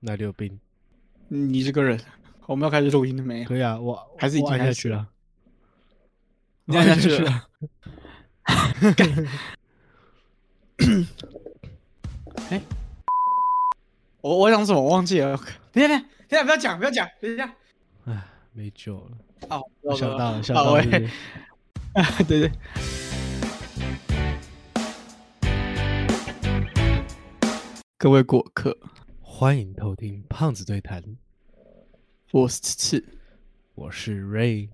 哪里有病？你这个人，我们要开始录音了没有？可以啊，我还是已我经开始了按下去了。你按下去了。哎，我我想什么？我忘记了。等一下，等一下，等一下，不要讲，不要讲，等一下。哎，没救了。哦，我想到了，想到了。对 对。各位过客，欢迎偷听胖子对谈，我是次次。我是 Ray。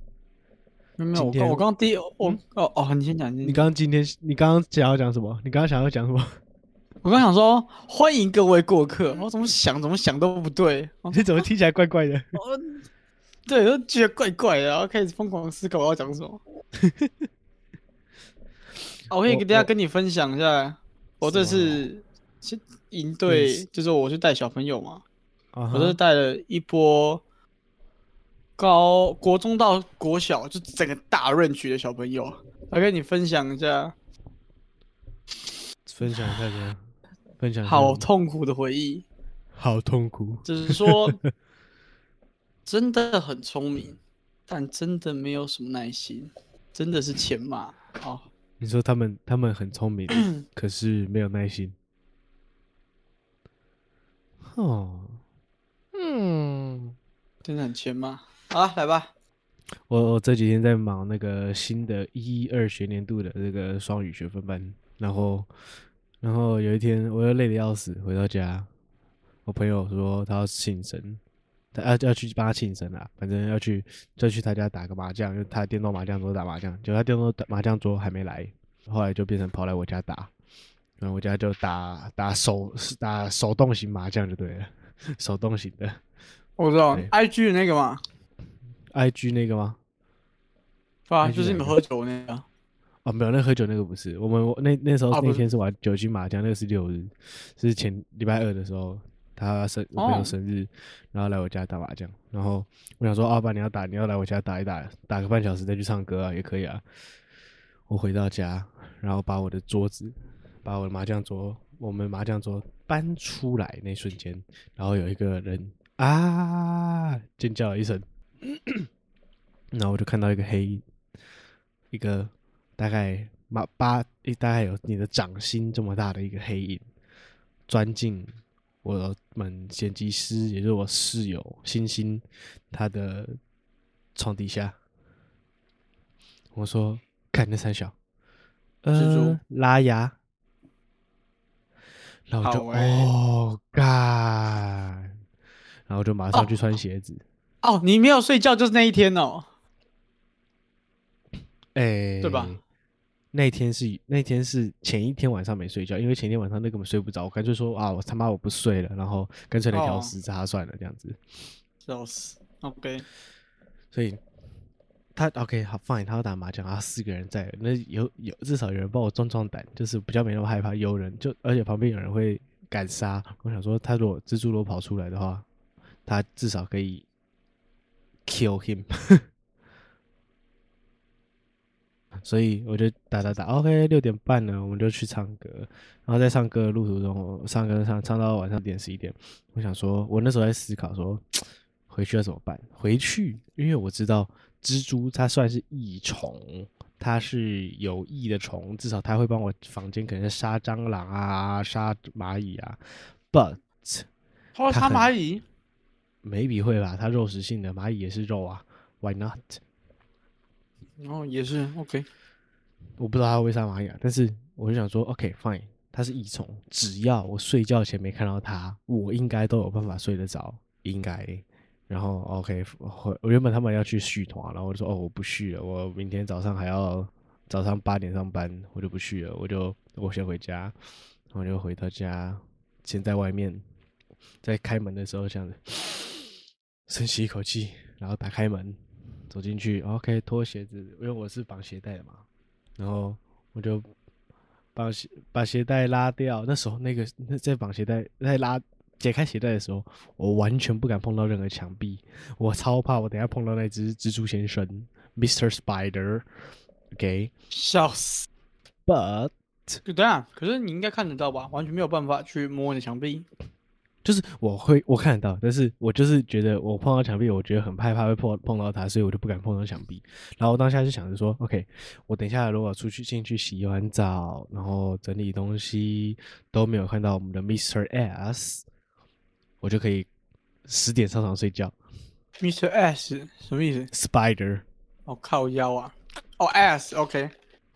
没有没有，我今天刚我刚刚第一我哦哦，你先讲，你刚刚今天，你刚刚想要讲什么？你刚刚想要讲什么？我刚想说欢迎各位过客，我怎么想怎么想都不对。哦 你怎么听起来怪怪的？哦，对，我觉得怪怪的，然后开始疯狂思考我要讲什么。啊，我可以我跟大家跟你分享一下，我这次是营队，就是我去带小朋友嘛，啊我这是带了一波高国中到国小，就整个大润区的小朋友，来跟你分享一下分享一下怎样？分享好痛苦的回忆。好痛苦。只是说 真的很聪明，但真的没有什么耐心，真的是钱嘛。哦，你说他们他们很聪明，可是没有耐心。哦，嗯，真的很钱吗。好了，来吧。我我这几天在忙那个新的一二学年度的这个双语学分班，然后然后有一天我又累得要死，回到家，我朋友说他要庆生，他要要去帮他庆生啊，反正要去就去他家打个麻将，因为他电动麻将桌打麻将，结果他电动打麻将桌还没来，后来就变成跑来我家打，我家就打打手打手动型麻将就对了，手动型的我知道，IG 的那个吗，，IG 那个吗？是吧？IG 就是你们喝酒那个。哦，没有，那喝酒那个不是，我们我那那时候、啊那天是玩酒精麻将，那个是六日，是前礼拜二的时候，他生我朋友哦生日，然后来我家打麻将，然后我想说，阿、爸你要打，你要来我家打一打，打个半小时再去唱歌啊，也可以啊。我回到家，然后把我的桌子，把我的麻将桌，我们麻将桌搬出来那瞬间，然后有一个人啊尖叫了一声，然后我就看到一个黑影，一个大概八八，大概有你的掌心这么大的一个黑影，钻进我们剪辑师，也就是我室友星星他的床底下。我说：“看那三小，蜘呃蛛，拉牙。”然后我就哦干，然后就马上去哦穿鞋子。哦，你没有睡觉就是那一天哦。哎、对吧？那天是那天是前一天晚上没睡觉，因为前一天晚上那根本睡不着，我干脆说啊，我他妈我不睡了，然后干脆来调哦时差算了这样子。笑死。OK，所以他 OK 好 fine，他要打麻将，然后四个人在，那有有至少有人帮我壮壮胆，就是比较没那么害怕。有人就而且旁边有人会敢杀，我想说他如果蜘蛛罗跑出来的话，他至少可以 kill him。所以我就打打打，OK，六点半了，我们就去唱歌。然后在唱歌的路途中，我唱歌唱唱到晚上点十一点，我想说，我那时候在思考说，回去要怎么办？回去，因为我知道蜘蛛它算是益虫，它是有益的虫，至少它会帮我房间可能杀蟑螂啊、杀蚂蚁啊。But 它会杀蚂蚁？maybe 会吧，它肉食性的，蚂蚁也是肉啊，Why not？哦，也是 OK。我不知道它会杀蚂蚁啊，但是我就想说，OK fine，它是益虫，只要我睡觉前没看到它，我应该都有办法睡得着，应该。然后 OK，我原本他们要去续团，然后我就说哦我不续了，我明天早上还要早上八点上班，我就不续了，我就我先回家，然后我就回到家，先在外面，在开门的时候这样子深吸一口气，然后打开门走进去，OK 脱鞋子，因为我是绑鞋带的嘛，然后我就绑鞋把鞋带拉掉。那时候那个那在绑鞋带在拉解开鞋带的时候，我完全不敢碰到任何墙壁，我超怕我等下碰到那只蜘蛛先生 Mr. Spider。OK，but、笑死。就等一下，可是你应该看得到吧？完全没有办法去摸你的墙壁。就是我会我看得到，但是我就是觉得我碰到墙壁，我觉得很害怕会碰碰到它，所以我就不敢碰到墙壁。然后当下就想着说，OK，我等一下如果出去进去洗完澡，然后整理东西都没有看到我们的 Mr. S，我就可以十点上床睡觉。Mr. S 什么意思？Spider，哦，靠腰啊！哦，S，OK。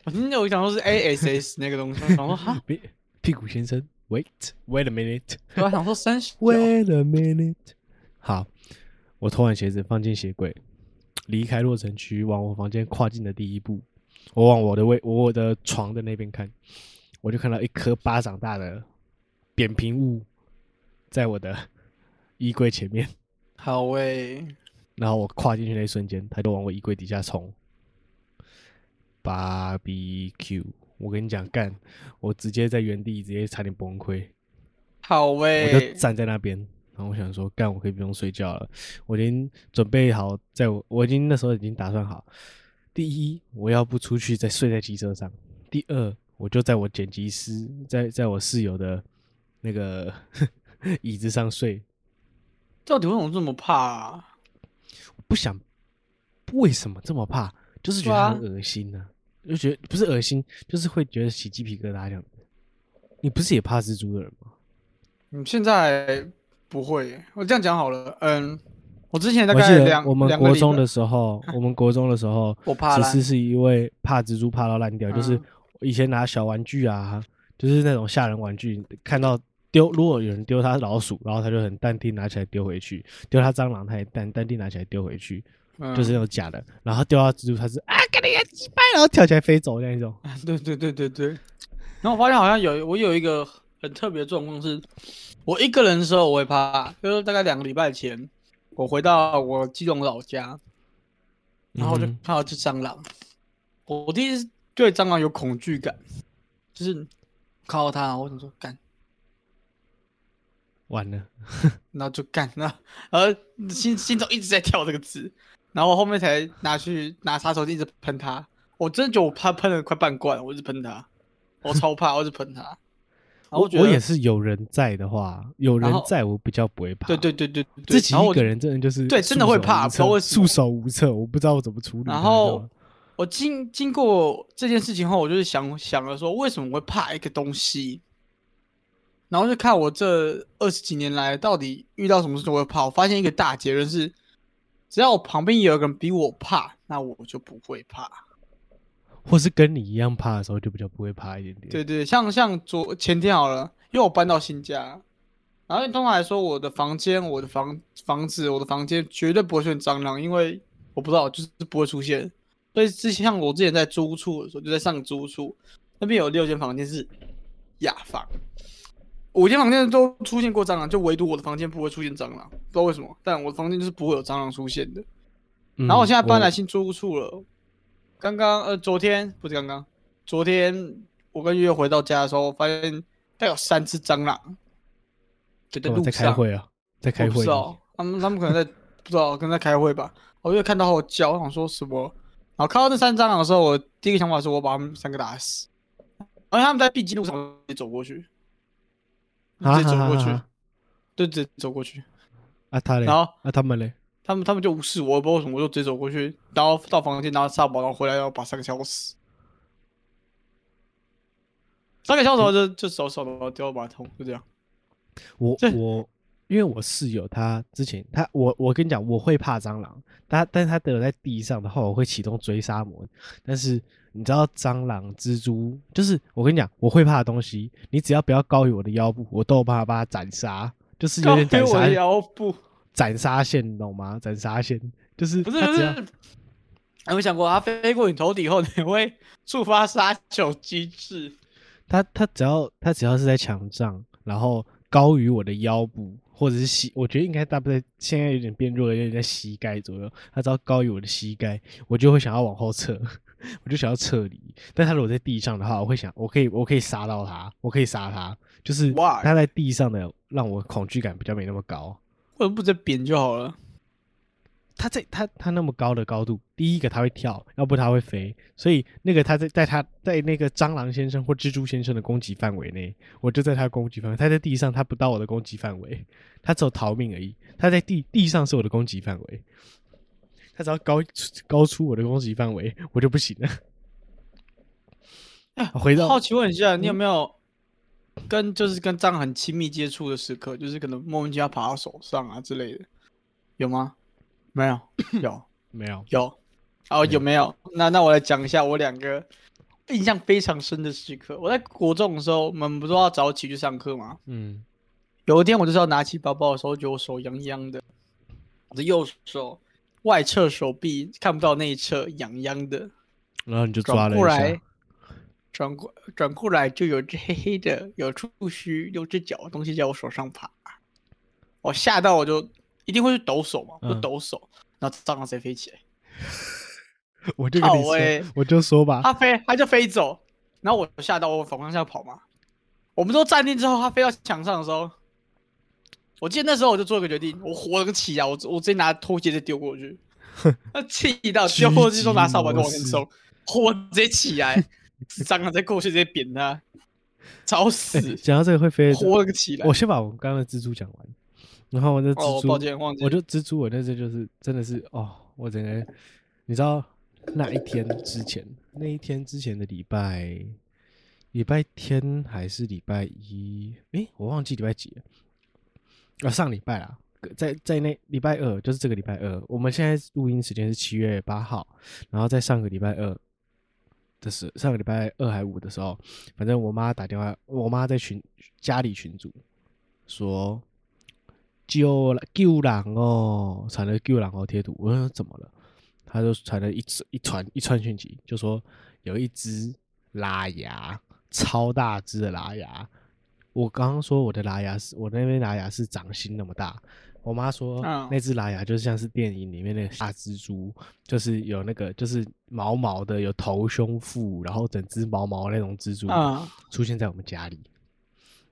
我今天我想说是 ASS 那个东西，我想说哈，屁屁股先生，Wait，Wait a minute。我还想说三十 Wait a minute。好，我脱完鞋子放进鞋柜，离开落城区，往我房间跨进的第一步，我往我的位我的床的那边看，我就看到一颗巴掌大的扁平物在我的衣柜前面，好喂，然后我跨进去那一瞬间，他就往我衣柜底下冲。Barbecue，我跟你讲，干，我直接在原地直接差点崩溃。好喂我就喂，站在那边，然后我想说，干，我可以不用睡觉了，我已经准备好，在我我已经那时候已经打算好，第一，我要不出去再睡在机车上；第二，我就在我剪辑师在在我室友的那个 椅子上睡，到底为什么这么怕不想，为什么这么怕？就是觉得很恶心呢、就觉得不是恶心，就是会觉得起鸡皮疙瘩这样子。你不是也怕蜘蛛的人吗？你现在不会？我这样讲好了，嗯，我之前大概两我们国中的时候，我们国中的时候，我怕烂只是是一位怕蜘蛛怕到烂掉，就是嗯以前拿小玩具啊，就是那种吓人玩具，看到丢，如果有人丢他老鼠，然后他就很淡定拿起来丢回去；丢他蟑螂，他也淡淡定拿起来丢回去，嗯就是那种假的。然后丢到蜘蛛，他是啊，给你个鸡掰，然后跳起来飞走那一种。对对对对对。然后我发现好像有我有一个很特别的状况是，我一个人的时候我会怕，就是大概两个礼拜前，我回到我基隆老家，然后我就嗯看到只蟑螂，我我第一次对蟑螂有恐惧感，就是看到它，我想说干，完了，然后就干那，然后心心中一直在跳这个字，然后我后面才拿去拿杀手锏一直喷他，我真的觉得我怕喷了快半罐，我一直喷他，我超怕，我一直喷他。然后我我也是有人在的话，有人在我比较不会怕。对对对对对，自己一个人真的就是对真的会怕束手无策不知道为什么束手无策，我不知道我怎么处理。然后我经经过这件事情后，我就是想想了说，为什么我会怕一个东西？然后就看我这二十几年来到底遇到什么事情我会怕。我发现一个大结论是，只要我旁边有一个人比我怕，那我就不会怕。或是跟你一样怕的时候，就比较不会怕一点点。对对，像像昨前天好了，因为我搬到新家，然后通常来说，我的房间、我的房房子、我的房间绝对不会出现蟑螂，因为我不知道，就是不会出现。所以之前像我之前在租屋处的时候，就在上租屋处那边有六间房间是雅房，五间房间都出现过蟑螂，就唯独我的房间不会出现蟑螂，不知道为什么，但我的房间就是不会有蟑螂出现的。嗯然后我现在搬来新租屋处了，刚刚呃昨天不是刚刚，昨天我跟月月回到家的时候，发现大概有三只蟑螂，就在路上。开会啊，在开会我不知。道，他们他们可能在不知道，可能在开会吧。我就看到后叫，我想说什么，然后看到那三只蟑螂的时候，我第一个想法是我把他们三个打死，而且他们在必经路上走过去，直接走过去对，直接走过去，啊他嘞，然后啊他们嘞，他们他们就无视我，我不知道为什么，我就直接走过去，然后到房间拿沙包，然后回来要把三个小死。三个小时就就手手然后丢到马桶，就这样。我我因为我室友他之前他我我跟你讲我会怕蟑螂，他但是他得了在地上的话，我会启动追杀模。但是你知道蟑螂、蜘蛛，就是我跟你讲我会怕的东西，你只要不要高于我的腰部，我都有办法把它斩杀，就是有点斩我的腰部，斩杀线，你懂吗？斩杀线就是不是不是。有没有想过，它飞过你头顶后，你会触发杀球机制？它它只要它只要是在墙上，然后高于我的腰部，或者是膝，我觉得应该大概现在有点变弱了，有点在膝盖左右。他只要高于我的膝盖，我就会想要往后撤，我就想要撤离。但他如果在地上的话，我会想，我可以我可以杀到他，我可以杀他，就是 Why？他在地上的让我恐惧感比较没那么高。为什么不直接扁就好了？它在它它那么高的高度，第一个它会跳，要不它会飞，所以那个它在在它在那个蟑螂先生或蜘蛛先生的攻击范围内，我就在它攻击范围。它在地上，它不到我的攻击范围，它只有逃命而已。它在地地上是我的攻击范围，它只要高高出我的攻击范围，我就不行了。哎回到好奇问一下，你有没有跟就是跟蟑螂很亲密接触的时刻，就是可能莫名其妙爬到手上啊之类的，有吗？没有，有没有？有哦，有没有？那那我来讲一下我两个印象非常深的时刻。我在国中的时候，我们不是要早起去上课吗？嗯，有一天我就是要拿起包包的时候，觉得我手痒痒的，我的右手外侧手臂看不到内侧痒痒的，然后你就抓了一下，，转过转过来就有只黑黑的、有触须、有只脚的东西在我手上爬，我吓到我就一定会去抖手嘛，我就嗯抖手，然后蟑螂直接飞起来，我就跟你说，欸我就说吧，它飞它就飞走，然后我吓到我反方向跑嘛，我们都站定之后，它飞到墙上的时候，我记得那时候我就做一个决定，我活了个起啊，我我直接拿拖鞋就丢过去，那气到丢过去之后拿扫把就往前冲，火直接起来，蟑螂再过去直接扁它，找欸死，讲到这个会飞的，活了个起来我。先把我刚刚的蜘蛛讲完，然后我就蜘哦，蛛，抱歉，忘记我就蜘蛛，我那次就是真的是哦，我整个，你知道那一天之前，那一天之前的礼拜，礼拜天还是礼拜一？诶，我忘记礼拜几了。啊，上礼拜啦，在在那礼拜二，就是这个礼拜二，我们现在录音时间是七月八号，然后在上个礼拜二的时，上个礼拜二还五的时候，反正我妈打电话，我妈在群家里群组说救了救狼哦，传了救狼哦贴图。我说怎么了？他就传了一一传一串讯息，就说有一只拉牙，超大只的拉牙。我刚刚说我的拉牙是我那边拉牙是掌心那么大，我妈说嗯那只拉牙就像是电影里面那个大蜘蛛，就是有那个就是毛毛的，有头胸腹，然后整只毛毛那种蜘蛛。嗯，出现在我们家里。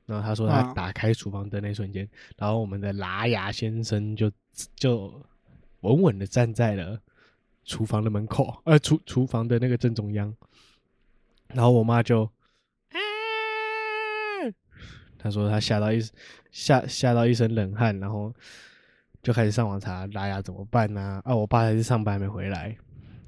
然后他说他嗯打开厨房灯那瞬间，然后我们的拉牙先生就就稳稳的站在了厨房的门口，呃，厨厨房的那个正中央。然后我妈就，啊，她说她吓到一吓吓到一身冷汗，然后就开始上网查拉牙怎么办呢、啊？我爸还是上班没回来，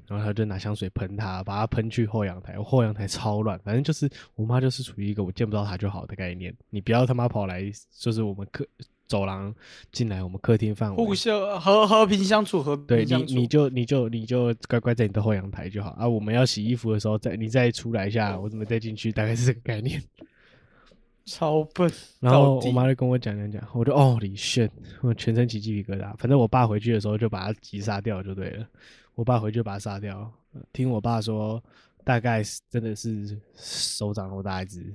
然后他就拿香水喷他，把他喷去后阳台。我后阳台超乱，反正就是我妈就是处于一个我见不到他就好的概念。你不要他妈跑来，就是我们客走廊进来我们客厅范围，互相和和平相处，和对你平相处。你就你就你就乖乖在你的后阳台就好啊。我们要洗衣服的时候再你再出来一下，我怎么再进去，大概是这个概念。超笨，然后我妈就跟我讲讲讲，我就哦李炫，我全身起鸡皮疙瘩。反正我爸回去的时候就把他击杀掉就对了。我爸回去就把它杀掉，呃听我爸说，大概是真的是手掌那么大一只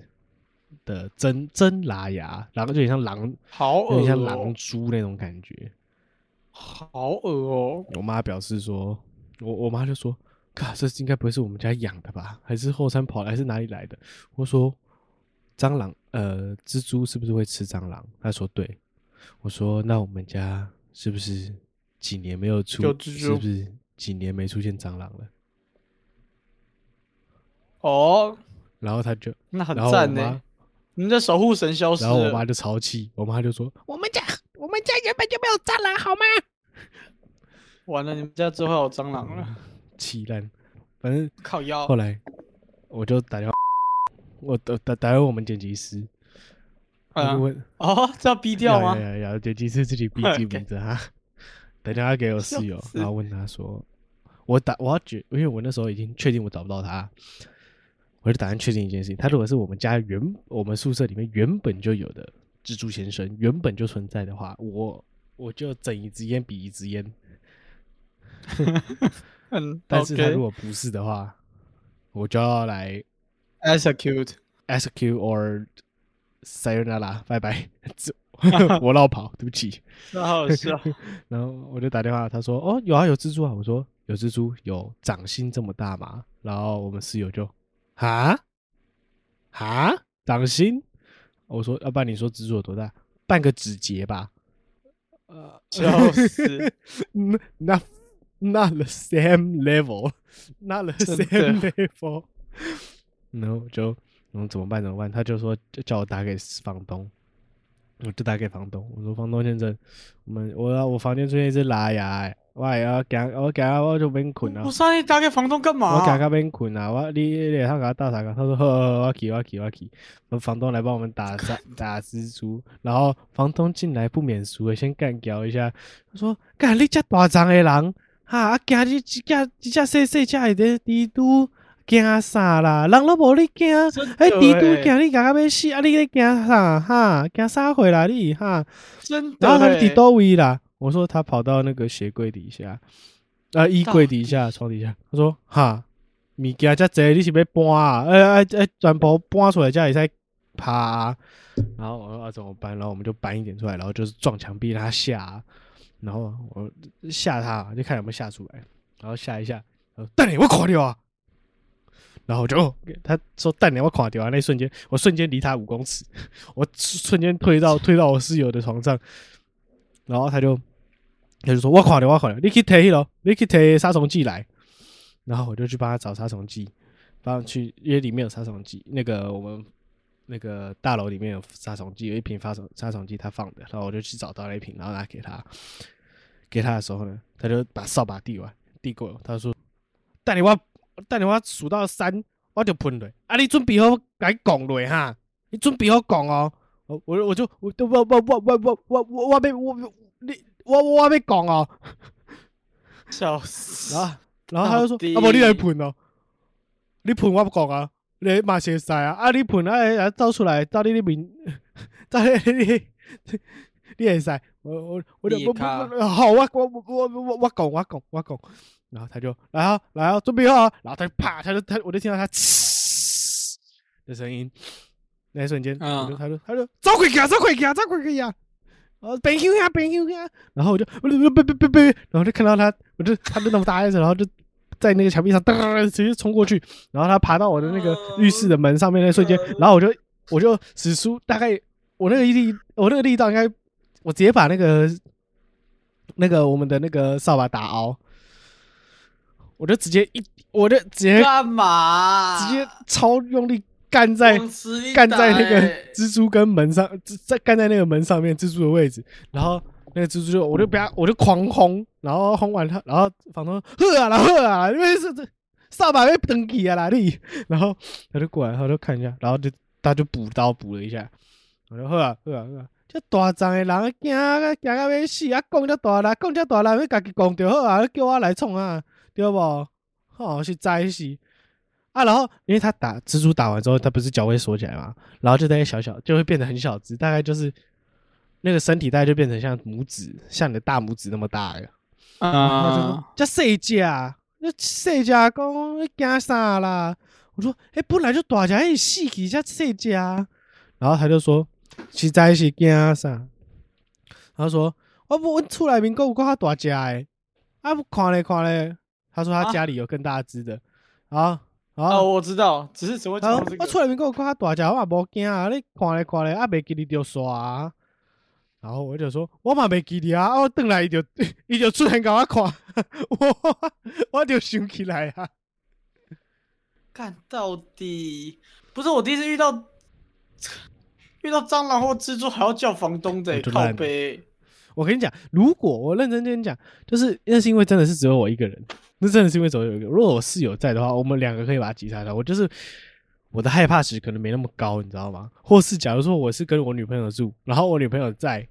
的真真狼牙，然后就有点像狼，好恶有点像哦狼蛛那种感觉。好恶哦。我妈表示说，我我妈就说，嘎，这应该不会是我们家养的吧？还是后山跑来，还是哪里来的？我说，蟑螂，呃，蜘蛛是不是会吃蟑螂？她说对。我说，那我们家是不是几年没有出？是不是几年没出现蟑螂了？哦，然后他就，那很赞呢。你们的守护神消失了，然后我妈就超气，我妈就说，我们家我们家原本就没有蟑螂，好吗？完了，你们家之后有蟑螂了，气烂。反正靠腰后。来我就打电话，我打打打给我们剪辑师，我就嗯，问哦，这要逼掉吗？要要要，剪辑师自己逼记 名字哈。打电话给我室友然后问他说，我打我要觉，因为我那时候已经确定我找不到他，我就打算确定一件事情，他如果是我们家原我们宿舍里面原本就有的蜘蛛先生，原本就存在的话，我我就整一支烟比一支烟。嗯，但是他如果不是的话，我就要来 execute execute or sayonara，拜拜。这 我绕跑，对不起。那好笑。然后我就打电话，他说：“哦，有啊，有蜘蛛啊。”我说：“有蜘蛛，有掌心这么大吗？”然后我们室友就：“啊啊，掌心？”我说：“要不然你说蜘蛛有多大？半个指节吧。”呃，笑死！那那 not the same level，not the same level。然后就嗯怎么办怎么办？他就说叫我打给房东，我就打给房东，我说房东先生，我们我要我房间出现一只拉牙欸，我也要赶我赶快我就免困啊我。上你打给房东干嘛？我赶快免困啊！我你你他给他打啥个？他说呵呵，我去我去我去。我房东来帮我们打 打打蜘蛛，然后房东进来不免俗的先干掉一下，他说：“干你这大张的人，哈啊惊你这这这这细细只的蜘蛛惊啥啦？人都无你惊，真的迄蜘蛛欸惊你赶快要死，啊你咧惊啥？哈惊啥回来你哈？真的欸。然后他伫倒位啦？我说他跑到那个鞋柜底下，啊，衣柜底下、床底下。他说：“哈，物件遮济，你是要搬啊？哎哎哎，全部搬出来，才会使爬、啊。”然后我说：“啊，怎么办？”然后我们就搬一点出来，然后就是撞墙壁让他下啊。然后我吓他，就看有没有吓出来。然后吓一下，然后蛋你我垮掉啊！然后我就哦他说蛋你我垮掉啊！那一瞬间，我瞬间离他五公尺，我瞬间退到 退到我室友的床上，然后他就他就说：“我垮掉，我垮掉，你去提咯，你去提杀虫剂来。”然后我就去帮他找杀虫剂，帮他去，因为里面有杀虫剂，那个我们那个大楼里面有杀虫剂，有一瓶杀虫杀虫剂他放的，然后我就去找到那一瓶，然后拿给他。给他的时候呢，他就把扫把递完递过来，他说：“等你我等你我数到三，我就喷了。啊，你准备好该讲落哈，你准备好讲哦。我我我就我我我我我我我我我要我你我我要讲哦。笑死。然后然后他就说：啊，无你来喷哦，你喷我不讲啊，你嘛是会使啊，啊你喷啊啊走出来，到底你面，到你 你你会使，我我我就我好，我我我我我我讲我讲我讲，然后他就来啊来啊准备好啊，然后他就啪，他就他我就听到他呲的声音，那一瞬间，嗯我就他就他就走回去啊走回去啊走回去啊。哦，别休呀，别休呀！然后我就，我就别别别别，然后就看到他，我就他就那么大一只，然后就在那个墙壁上噔直接冲过去，然后他爬到我的那个浴室的门上面那瞬间，然后我就我就使出大概我那个力，我那个力道应该，我直接把那个那个我们的那个扫把打凹，我就直接一，我就直接干嘛？直接超用力干在干在那个蜘蛛跟门上，在在干在那个门上面蜘蛛的位置，然后那个蜘蛛就我就不要，我就狂轰，然后轰完他，然后房东说呵啊啦呵啊啦，因为是这扫把被登起啊啦你，然后他就过来，他就看一下，然后就他就补刀补了一下，我就呵啊呵啊呵啊，这大张的人惊啊惊到要死啊，讲遮大啦，讲遮大啦，要家己讲就好啊，叫我来创啊，对不？好哦，是在是。啊，然后因为他打蜘蛛打完之后，他不是脚会缩起来嘛，然后就大概小小，就会变得很小只，大概就是那个身体大概就变成像拇指，像你的大拇指那么大了。然后他就说啊，这细只，那谁家公你惊啥啦？我说，哎、本来就大只，哎，死去叫谁家。然后他就说，实在是惊啥？他说，我不，阮厝内面还有更较大只诶，啊，看咧看咧。他说他啊家里有更大只的，啊，然哦，后我知道，只是只会。我出来面还有更较大只，我嘛无惊啊！你看咧看咧，啊，袂记你丢刷啊。然后我就说，我嘛袂记你啊，啊我转来伊就 伊就出现甲我看，我我就想起来啊。干到底不是我第一次遇到遇到蟑螂或蜘蛛还要叫房东的、靠背。我跟你讲，如果我认真跟你讲，就是那是因为真的是只有我一个人，那真的是因为只有我一个。如果我室友在的话，我们两个可以把它击杀掉。我就是我的害怕值可能没那么高，你知道吗？或是假如说我是跟我女朋友住，然后我女朋友在，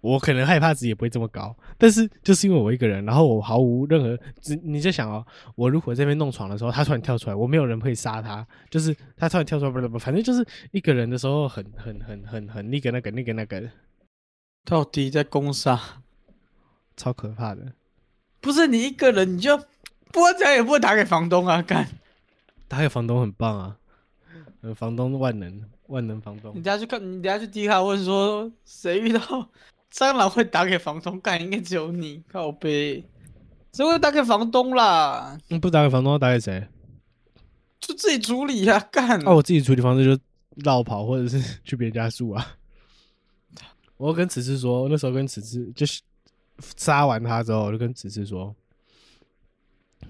我可能害怕值也不会这么高。但是就是因为我一个人，然后我毫无任何，只你就想哦，我如果这边弄床的时候，他突然跳出来，我没有人可以杀他，就是他突然跳出来，不不不，反正就是一个人的时候很很很很很那个那个那个那个，到底在攻杀？超可怕的。不是你一个人，你就不管怎样也不会打给房东啊！干，打给房东很棒啊，呃，房东万能，万能房东你。等下去看，你等下去迪卡问说谁遇到蟑螂会打给房东？干，应该只有你，靠背，谁会打给房东啦？嗯不打给房东，打给谁？就自己处理呀、干。啊，我自己处理方式就绕跑，或者是去别人家住啊。我跟此次说，那时候跟此次就是杀完他之后，我就跟此次说，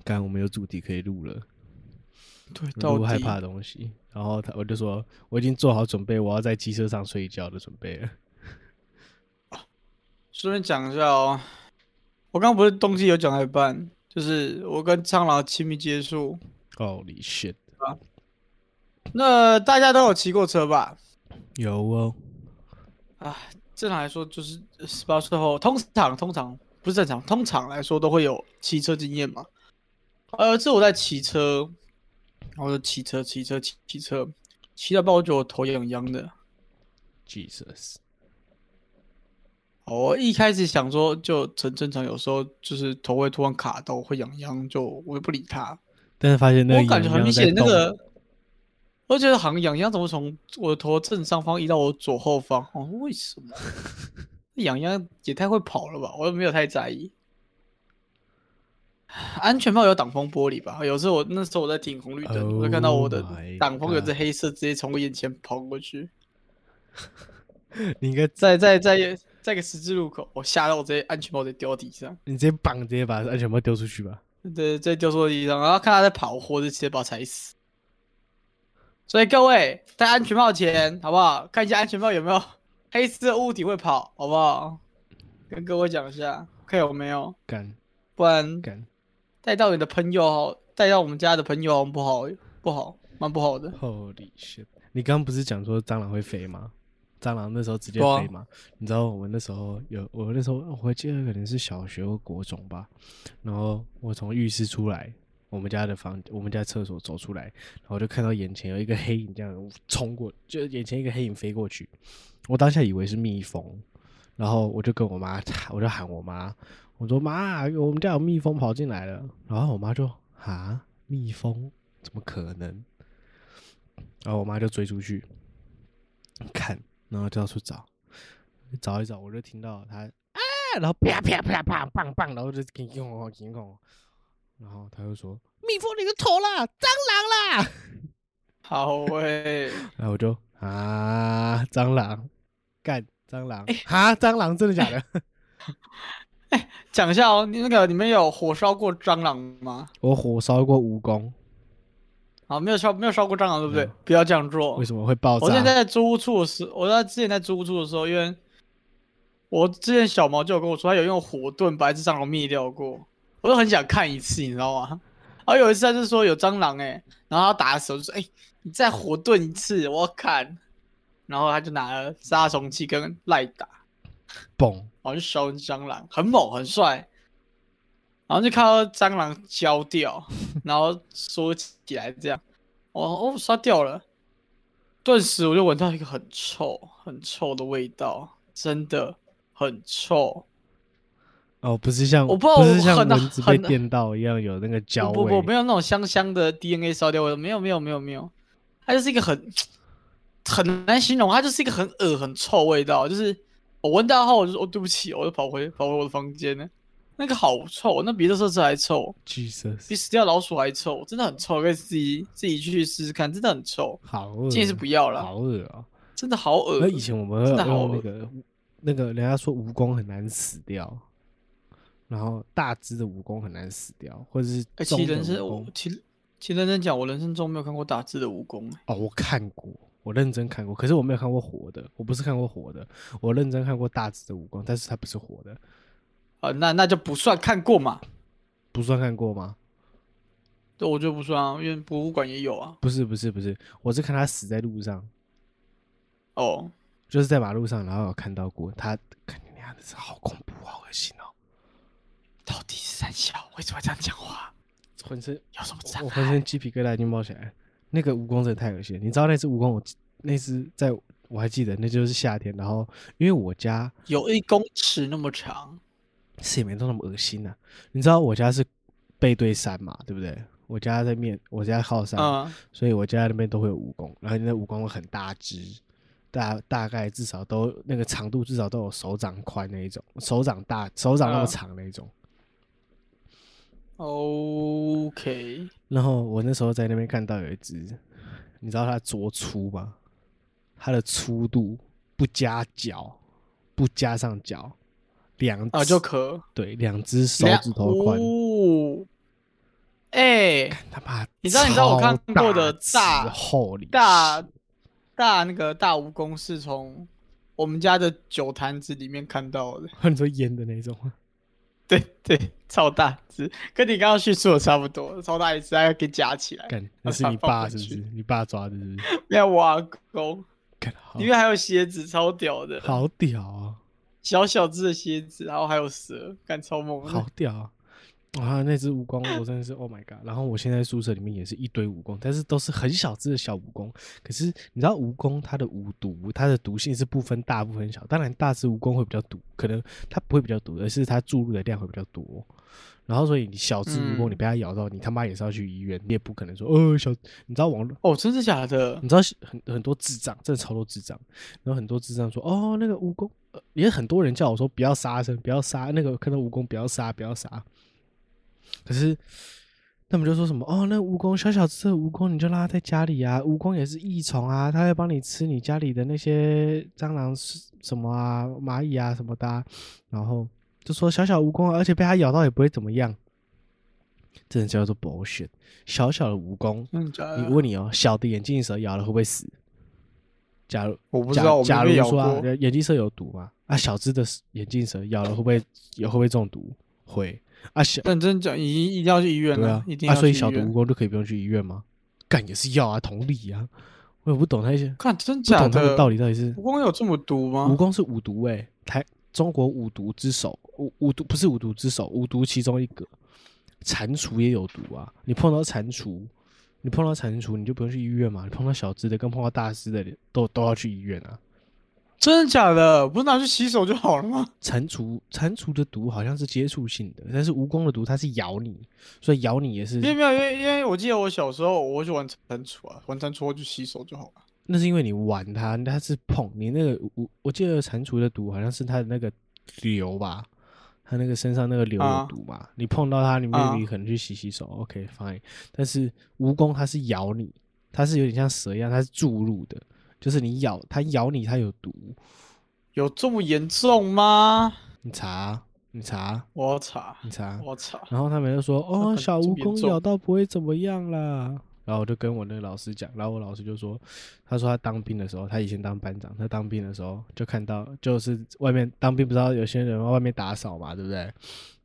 干我们有主题可以录了，对，录害怕的东西。然后他我就说我已经做好准备，我要在机车上睡觉的准备了。顺便讲一下哦，我刚刚不是东西有讲到一半，就是我跟蟑螂亲密接触。Holy shit！啊那大家都有骑过车吧？有哦，啊正常来说，就是十八岁后，通常通常不是正常，通常来说都会有骑车经验嘛。呃，这我在骑车，我就骑车骑车骑骑车，骑到半我觉得我头痒痒的。Jesus，我一开始想说就很正常，有时候就是头会突然卡到会痒痒，就我也不理它。但是发现那个我感觉很明显那个，我觉得好像痒痒怎么从我的头正上方移到我左后方？哦，为什么？痒痒也太会跑了吧！我又没有太在意。安全帽有挡风玻璃吧？有时候我那时候我在停红绿灯，我就看到我的 Oh 挡风有只黑色直接从我眼前跑过去，你应该在在在在个十字路口，我吓到我直接安全帽直接掉到地上，你直接绑，直接把安全帽丢出去吧。对，直接丢到地上，然后看他在跑，或者直接把他踩死。所以各位戴安全帽前，好不好？看一下安全帽有没有黑色物体会跑，好不好？跟各位讲一下，看有没有，敢不然干带到你的朋友，带到我们家的朋友好不好，不好，蛮不好的。，Holy shit！你刚刚不是讲说蟑螂会飞吗？蟑螂那时候直接飞嘛？你知道我们那时候有，我那时候我记得可能是小学或国中吧。然后我从浴室出来，我们家的房，我们家厕所走出来，然后就看到眼前有一个黑影这样冲过，就眼前一个黑影飞过去。我当下以为是蜜蜂，然后我就跟我妈，我就喊我妈，我说妈，我们家有蜜蜂跑进来了。然后我妈就啊，蜜蜂怎么可能？然后我妈就追出去看，然后就到处找，找一找，我就听到她啊，然后啪啪啪啪棒棒，然后就叮叮咣咣叮咣咣，然后她就说蜜蜂你个头啦，蟑螂啦，好喂、然后我就啊，蟑螂，干蟑螂，啊，蟑螂真的假的？讲一下哦，你那个你们有火烧过蟑螂吗？我火烧过蜈蚣，好，没有烧没有烧过蟑螂，对不对？不要这样做为。什么会爆炸？我之前在租屋处的时，我在之前在租屋处的时候，因为我之前小毛就有跟我说，他有用火盾把一只蟑螂灭掉过，我就很想看一次，你知道吗？然后有一次他就说有蟑螂哎、然后他打的时候就说哎、你再火盾一次，我要看。然后他就拿了杀虫剂跟赖打，嘣，然后就烧蟑螂，很猛很帅。然后就看到蟑螂焦掉，然后缩起来这样，哦哦杀掉了，顿时我就闻到一个很臭很臭的味道，真的很臭。哦，不是像我不知道是像蚊子被电到一样有那个焦味，不不不，没有那种香香的 DNA 烧掉味，没有没有没有没有，它就是一个很很难形容，它就是一个很恶很臭味道，就是我闻到后我就说哦对不起，我就跑回跑回我的房间呢，那个好臭，那比热色车还臭，Jesus，比死掉老鼠还臭，真的很臭，可以自己自己去试试看，真的很臭，好恶，建议是不要了，好恶啊！真的好恶那。以前我们真的好那个那个，人家说蜈蚣很难死掉，然后大只的蜈蚣很难死掉，或者是哎，其实人生。我其实其实认真讲，我人生中没有看过大只的蜈蚣，哦，我看过，我认真看过，可是我没有看过活的，我不是看过活的，我认真看过大只的蜈蚣，但是它不是活的，啊，那那就不算看过嘛，不算看过吗？对，我觉得不算啊，因为博物馆也有啊。不是不是不是，我是看他死在路上，哦，就是在马路上，然后有看到过他，看你那样子好恐怖，好恶心哦，到底是三小为什么这样讲话？浑身有什么障我浑？身鸡皮疙瘩已经冒起来了。那个蜈蚣真的太恶心了，你知道那只蜈蚣我那只在我还记得，那就是夏天，然后因为我家有一公尺那么长，是也没到那么恶心呐、你知道我家是背对山嘛，对不对？我家在面，我家靠山，嗯，所以我家那边都会有蜈蚣，然后那蜈蚣会很大只，大大概至少都那个长度至少都有手掌宽那一种，手掌大，手掌那么嗯长那一种。OK，然后我那时候在那边看到有一只，你知道它多粗吗？它的粗度不加脚，不加上脚，两啊，就可对两只手指头宽，哦哎、他妈，你知道你知道我看过的大大厚里大大那个大蜈蚣是从我们家的酒坛子里面看到的。很多烟的那种，对对，超大只，跟你刚刚叙述的差不多，超大一只，还要给夹起来。干，那是你爸是不是？你爸抓的是不是？没有我阿公，干，好里面还有蝎子，超屌的，好屌啊，小小只的蝎子，然后还有蛇，干超猛的。好屌啊！啊，那只蜈蚣我真的是 Oh my God！然后我现在宿舍里面也是一堆蜈蚣，但是都是很小只的小蜈蚣。可是你知道蜈蚣它的无毒，它的毒性是不分大不分小。当然大只蜈蚣会比较毒，可能它不会比较毒，而是它注入的量会比较多。然后所以你小只蜈蚣嗯你被它咬到，你他妈也是要去医院，你也不可能说呃小，你知道网络哦，真的假的你？知道很很多智障，真的超多智障，然后很多智障说哦那个蜈蚣，呃也很多人叫我说不要杀生，不要杀那个看到蜈蚣不要杀，不要杀。可是他们就说什么哦，那蜈蚣小小只的蜈蚣你就让它在家里啊，蜈蚣也是益虫啊，它会帮你吃你家里的那些蟑螂什么啊、蚂蚁啊什么的啊、然后就说小小蜈蚣啊，而且被它咬到也不会怎么样，这人叫做 bullshit。小小的蜈蚣？你问你哦，小的眼镜蛇咬了会不会死？假如我不知道，假如说啊。，眼镜蛇有毒吗？啊，小只的眼镜蛇咬了会不会也会不会中毒？会啊，小但真讲，一一定要去医院啊，一定啊，要去医院所以小的蜈。蚣就可以不用去医院吗？干也是要啊，同理啊。我也不懂那些，看，真不假懂他们的？到底到底是蜈蚣有这么毒吗？蜈蚣是五毒诶、台中国五毒之首，五五毒不是五毒之首，五毒其中一个。蟾蜍也有毒啊，你碰到蟾蜍，你碰到蟾蜍你就不用去医院嘛，你碰到小只的跟碰到大只的都都要去医院啊。真的假的？不是拿去洗手就好了吗？蟾蜍蟾蜍的毒好像是接触性的，但是蜈蚣的毒它是咬你，所以咬你也是没有没有，因为因为我记得我小时候我会去玩蟾蜍啊，玩蟾蜍我就洗手就好了。那是因为你玩它，它是碰你那个我我记得蟾蜍的毒好像是它的那个瘤吧，它那个身上那个瘤有啊毒嘛，你碰到它，你啊 maybe 可能去洗洗手，OK fine。但是蜈蚣它是咬你，它是有点像蛇一样，它是注入的，就是你咬它咬你，它有毒。有这么严重吗？你查，你查，我查，你查。我查。然后他们就说：“ 哦，小蜈蚣咬到不会怎么样啦。”然后我就跟我那个老师讲，然后我老师就说：“他说他当兵的时候，他以前当班长，他当兵的时候就看到，就是外面当兵不知道有些人外面打扫嘛，对不对？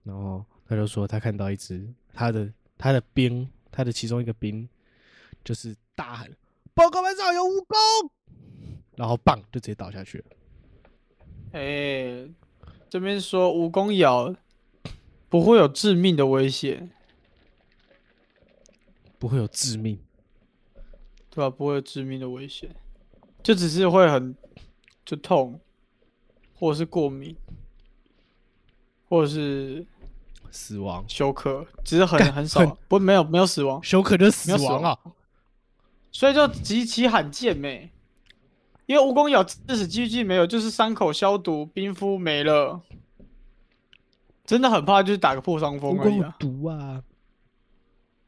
然后他就说他看到一只他的他的兵，他的其中一个兵就是大喊：‘报告班长，有蜈蚣！’然后棒就直接倒下去了。哎、这边说蜈蚣咬不会有致命的危险，不会有致命，对吧、不会有致命的危险，就只是会很就痛，或者是过敏，或者是死亡，休克，只是很很少很，不没有没有死亡，休克就死亡啊！所以就极其罕见没。因为蜈蚣咬致死几率没有，就是伤口消毒、冰敷没了。真的很怕，就是打个破伤风蜈蚣有而已啊！毒啊！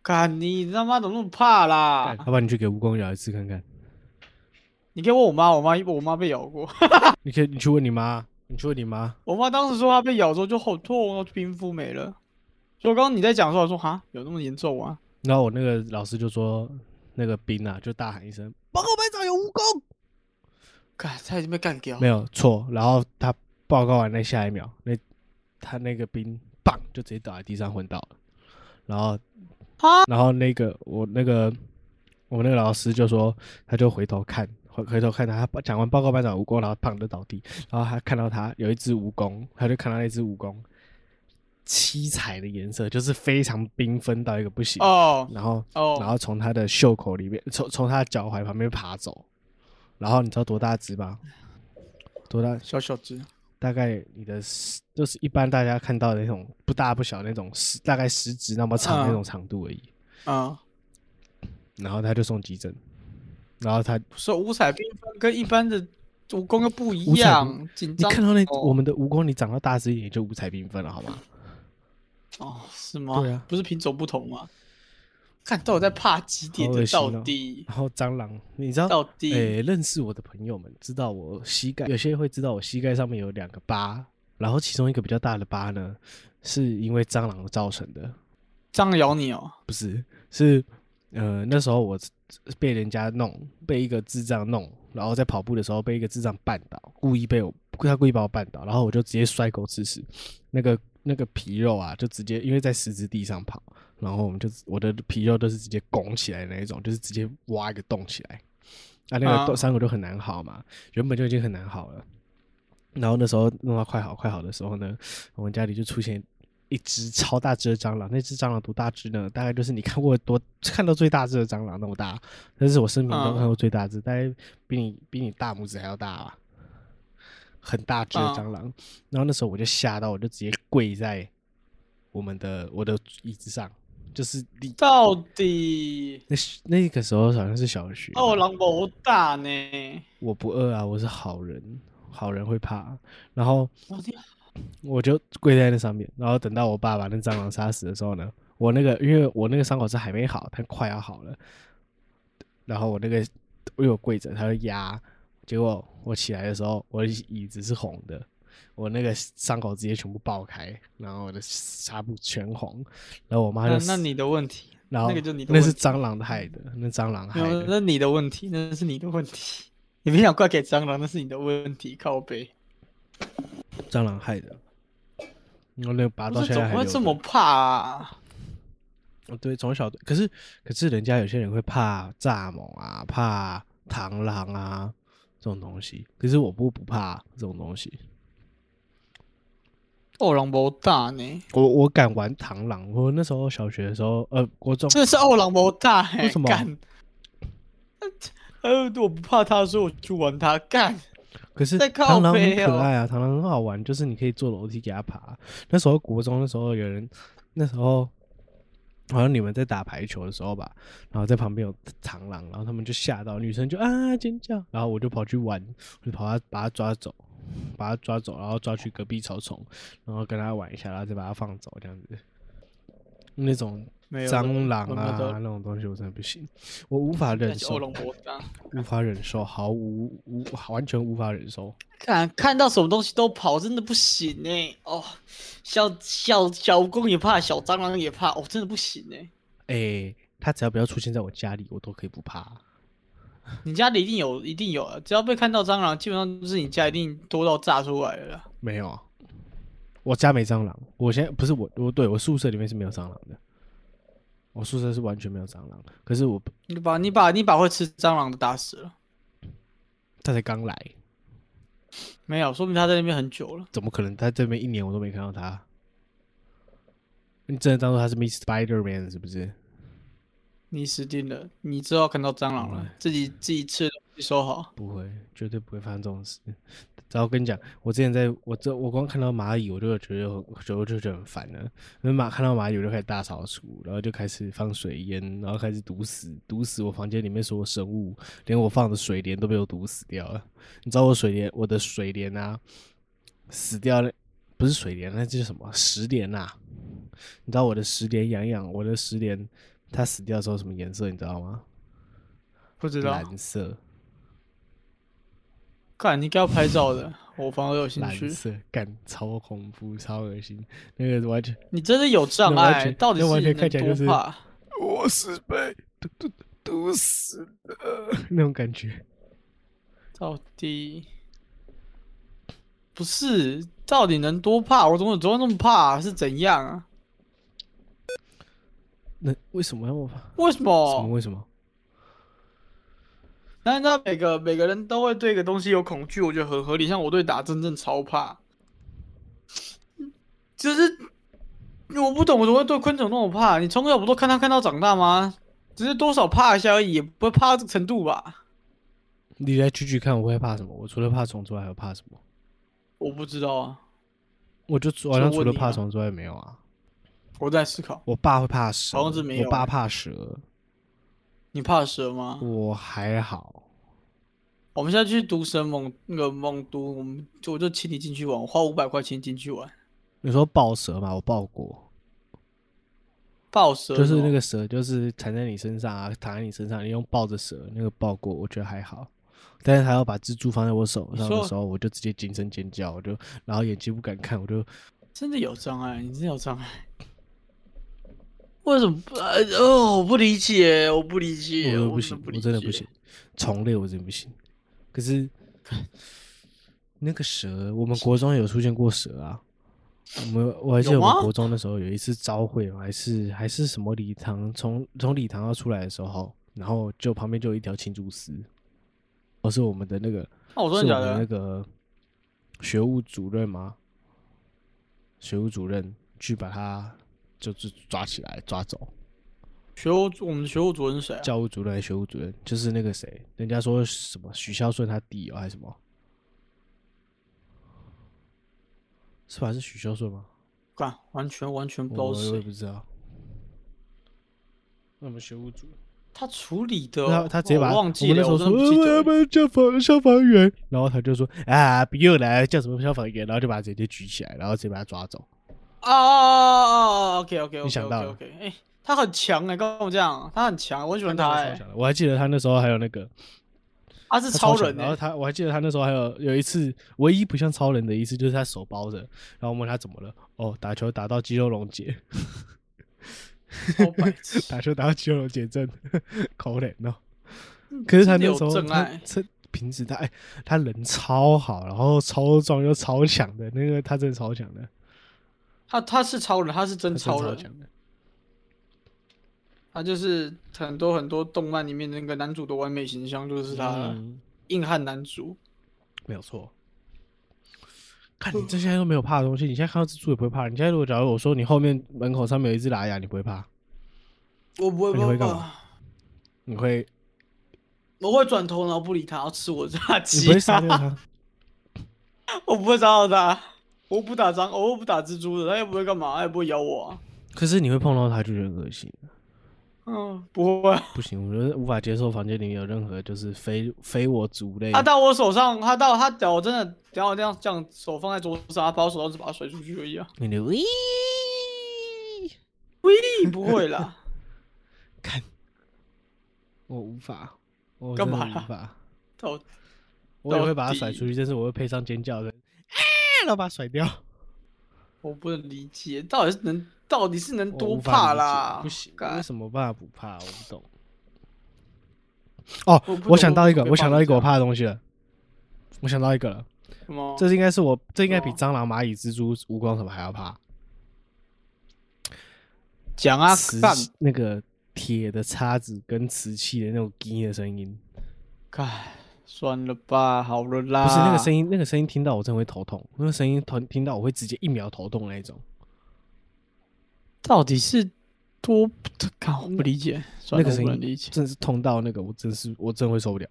看你他妈怎么那么怕啦干？要不然你去给蜈蚣咬一次看看。你可以问我妈，我妈我妈被咬过，你可以，你去问你妈，你去问你妈。我妈当时说她被咬之后就好痛哦，冰敷没了。所以刚刚你在讲的时候，我说哈有那么严重啊？然后我那个老师就说，那个兵啊，就大喊一声：“报告班长，有蜈蚣！”看他已经被干掉没，有错。然后他报告完那下一秒，那他那个兵棒就直接倒在地上昏倒了。然后啊，然后那个我那个我们那个老师就说，他就回头看，回回头看他，他讲完报告班长蜈蚣，然后胖就倒地，然后他看到他有一只蜈蚣，他就看到那只蜈蚣七彩的颜色，就是非常缤纷到一个不行。哦然后哦，然后从他的袖口里面，从从他的脚踝旁边爬走，然后你知道多大只吧？多大？小小只，大概你的食就是一般大家看到的那种不大不小那种十，大概十指那么长嗯那种长度而已。嗯，然后他就送急诊，然后他说五彩缤纷跟一般的蜈蚣又不一样，紧张你看到那、哦我们的蜈蚣，你长到大只一点就五彩缤纷了，好吗？哦，是吗？对啊，不是品种不同吗？看到我在怕几点的？到底然后蟑螂，你知道？到底诶、认识我的朋友们知道我膝盖，有些会知道我膝盖上面有两个疤，然后其中一个比较大的疤呢，是因为蟑螂造成的。蟑螂咬你哦？不是，是呃那时候我被人家弄，被一个智障弄，然后在跑步的时候被一个智障绊倒，故意被我他故意把我绊倒，然后我就直接摔狗吃屎，那个那个皮肉啊，就直接因为在石子地上跑，然后我们就我的皮肉都是直接拱起来的那一种，就是直接挖一个洞起来，啊那个啊洞伤口就很难好嘛，原本就已经很难好了。然后那时候弄到快好快好的时候呢，我们家里就出现一只超大只的蟑螂。那只蟑螂多大只呢？大概就是你看过多看到最大只的蟑螂那么大，那是我生命中嗯看过最大只，大概比你比你大拇指还要大吧，很大只的嗯蟑螂。然后那时候我就吓到，我就直接跪在我们的我的椅子上，就是你到底那那个时候好像是小学吧，哦，狼不大呢？我不饿啊，我是好人，好人会怕。然后我就跪在那上面，然后等到我爸把那蟑螂杀死的时候呢，我那个因为我那个伤口是还没好，但快要好了，然后我那个我有跪着，他就压，结果我起来的时候，我的椅子是红的，我那个伤口直接全部爆开，然后我的纱布全红，然后我妈就那那你的问题，然后那个就你的那问题是蟑螂害的，那蟑螂害，的，那你的问题，那是你的问题。你别想怪给蟑螂，那是你的问题，靠背。蟑螂害的。我那个拔到不是怎现在还留着么会这么怕啊？哦，对，从小可是可是人家有些人会怕蚱蜢啊，怕螳螂啊这种东西，可是我不不怕这种东西，哦，狼博大呢？我我敢玩螳螂，我那时候小学的时候，呃，国中真的是哦，狼博大欸，为什么干？呃，我不怕它，所以我去玩他。干，可是螳螂很可爱啊，螳螂很好玩，就是你可以坐楼梯给它爬。那时候国中的时候有人，那时候好像你们在打排球的时候吧，然后在旁边有螳螂，然后他们就吓到，女生就啊尖叫，然后我就跑去玩，我就跑它把它抓走，把它抓走，然后抓去隔壁草丛，然后跟它玩一下，然后再把它放走，这样子。那种蟑螂啊那种东西我真的不行，我无法忍受。无法忍受，毫无无完全无法忍受。看看到什么东西都跑，真的不行哎、哦，小小小蜈蚣也怕，小蟑螂也怕，哦，真的不行哎、哎、它只要不要出现在我家里，我都可以不怕。你家里一定有，一定有啊！只要被看到蟑螂，基本上就是你家一定多到炸出来了啦。没有啊，我家没蟑螂。我现在不是我，我对我宿舍里面是没有蟑螂的。我宿舍是完全没有蟑螂，可是我你把你把你把会吃蟑螂的打死了，他才刚来，没有，说明他在那边很久了。怎么可能？他这边一年我都没看到他。你真的当做他是 Miss Spider Man 是不是？你死定了，你之后看到蟑螂了嗯，自己自己吃的东西收好。不会，绝对不会发生这种事。然后跟你讲，我之前在我这我光看到蚂蚁，我就觉得我就觉得很烦了。因为蚂看到蚂蚁，我就开始大扫除，然后就开始放水烟，然后开始毒死毒死我房间里面所有生物，连我放的水莲都被我毒死掉了。你知道我水莲我的水莲啊死掉了，不是水莲，那这是什么石莲啊？你知道我的石莲养一养，我的石莲它死掉之后什么颜色？你知道吗？不知道，蓝色。看你应该要拍照的，我反而有兴趣。蓝色，感超恐怖，超恶心，那个完全你真的有障碍，到底是完全看起来就是怕？我是被毒毒毒死的 那种感觉。到底不是？到底能多怕？我怎么怎么那么怕、是怎样啊？那为什么要我怕？为什什么？为什么？但是他每个每个人都会对一个东西有恐惧，我觉得很合理。像我对打真正超怕，就是我不懂，我怎么会对昆虫那么怕？你从小不都看它看到长大吗？只是多少怕一下而已，也不会怕到这个程度吧？你来举举看，我会怕什么？我除了怕虫之外，还有怕什么？我不知道啊，我就好像除了怕虫之外没有啊。我在思考。我爸会怕蛇，好像是没有我爸欸怕蛇，你怕蛇吗？我还好。我们现在去毒神猛那个猛毒，我们就我就请你进去玩，我花五百块钱进去玩。你说抱蛇嘛？我抱过，抱蛇就是那个个蛇，就是缠在你身上啊，躺在你身上，你用抱着蛇那个抱过，我觉得还好。但是他要把蜘蛛放在我手上的时候，我就直接惊声尖叫，我就然后眼睛不敢看，我就真的有障碍，你真的有障碍。为什么不？呃哦，我不理解，我不理解，我我不行，我真的不行。虫类我真的不行。可是那个蛇，我们国中有出现过蛇啊。我们我还记得我们国中的时候有一次招会，还是还是什么礼堂，从从礼堂要出来的时候，然后就旁边就有一条青竹丝，哦，是我们的那个哦，是我真的假的？们那个学务主任吗？学务主任去把他就是抓起来抓走。学务我们学务主任是谁啊？教务主任还是学务主任，就是那个谁，人家说什么许孝顺他弟哦，还是什么？是吧？是许孝顺吗？干，完全完全不知道是谁我我也不。知道。那我们学务组，他处理的他哦，他直接把他忘记了，我们那时候我真的不记说，呃我要得不。要叫防消防员？然后他就说啊，不用了，叫什么消防员？然后就把他直接举起来，然后直接把他抓走。啊啊啊！OK OK 你 OK 想到 OK 哎，他很强哎，跟我这样，他很强，我喜欢他哎，我还记得他那时候还有那个他是超人然后，他我还记得他那时候还有有一次，唯一不像超人的一次就是他手包着，然后我问他怎么了，哦，打球打到肌肉溶解，打球打到肌肉溶解症，可怜哦。可是他那时候他真爱这平时他哎，他人超好，然后超壮又超强的，那个他真的超强的，他他是超人，他是真超人。他就是很多很多动漫里面那个男主的完美形象，就是他嗯硬汉男主。没有错。看你这现在都没有怕的东西，你现在看到蜘蛛也不会怕。你现在如果假如我说你后面门口上面有一只拉牙，你不会怕？我不会，那你会干嘛？你会我会转头，然后不理他，然后吃我的炸你鸡。不会杀掉他？我不会杀到他，我不打蟑，我又不打蜘蛛的，它又不会干嘛，它也不会咬我啊。可是你会碰到它就觉得恶心，嗯，不会。不行，我觉得无法接受房间里面有任何就是非非我族类。它到我手上，它到它脚，我真的屌我这样这样手放在桌上，他把我手上只把它甩出去而已啊。你的喂，喂，不会啦，看我无法，我干嘛啦无法，到我也会把它甩出去，但是我会配上尖叫的，啊，然后把它甩掉。我不能理解，到底是能到底是能多怕啦？不行，干为什么办法不怕？我不懂。哦我，我想到一个，我我想到一个我怕怕的东西了。我想到一个了，什么？这是应该是我，这应该比哦蟑螂、蚂蚁、蜘蛛、蜈蚣什么还要怕。讲啊，瓷那个铁的叉子跟瓷器的那种“滴”的声音，干，算了吧，好了啦。不是那个声音，那个声音听到我真的会头痛，那个声音头听到我会直接一秒头痛那一种。到底是多？看我不理解，算了，我那个声音。真的是痛到那个，我真是我真会受不了。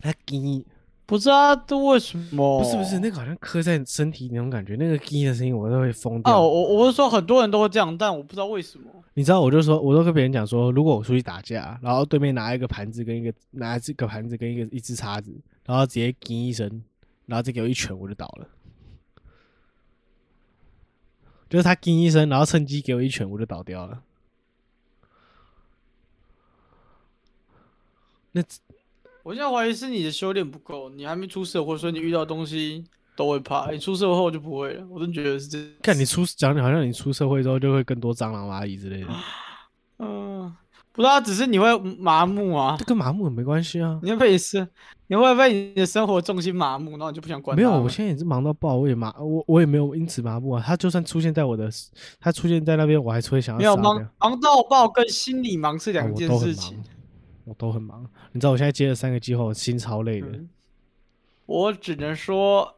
它“滴不知道这为什么？不是不是，那个好像刻在身体那种感觉，那个“滴”的声音我都会疯掉。哦，我我是说很多人都会这样，但我不知道为什么。你知道，我就说，我都跟别人讲说，如果我出去打架，然后对面拿一个盘子跟一个拿这个盘子跟一个一只叉子，然后直接“滴”一声，然后再给我一拳，我就倒了。就是他“叮”一声，然后趁机给我一拳，我就倒掉了。那我现在怀疑是你的修炼不够，你还没出社会，所以你遇到东西都会怕。你出社会后就不会了，我真觉得是这。看你出讲你好像你出社会之后就会更多蟑螂、蚂蚁之类的，嗯、不知道，只是你会麻木啊这，跟麻木也没关系啊。你会被你生，你会被你的生活重心麻木，然后你就不想管没有，我现在也是忙到爆，我也麻，我我也没有因此麻木啊。他就算出现在我的，他出现在那边，我还是会想要没有忙忙到爆跟心理忙是啊两件事情忙。，我都很忙。你知道我现在接了三个计划，我心超累的。嗯我只能说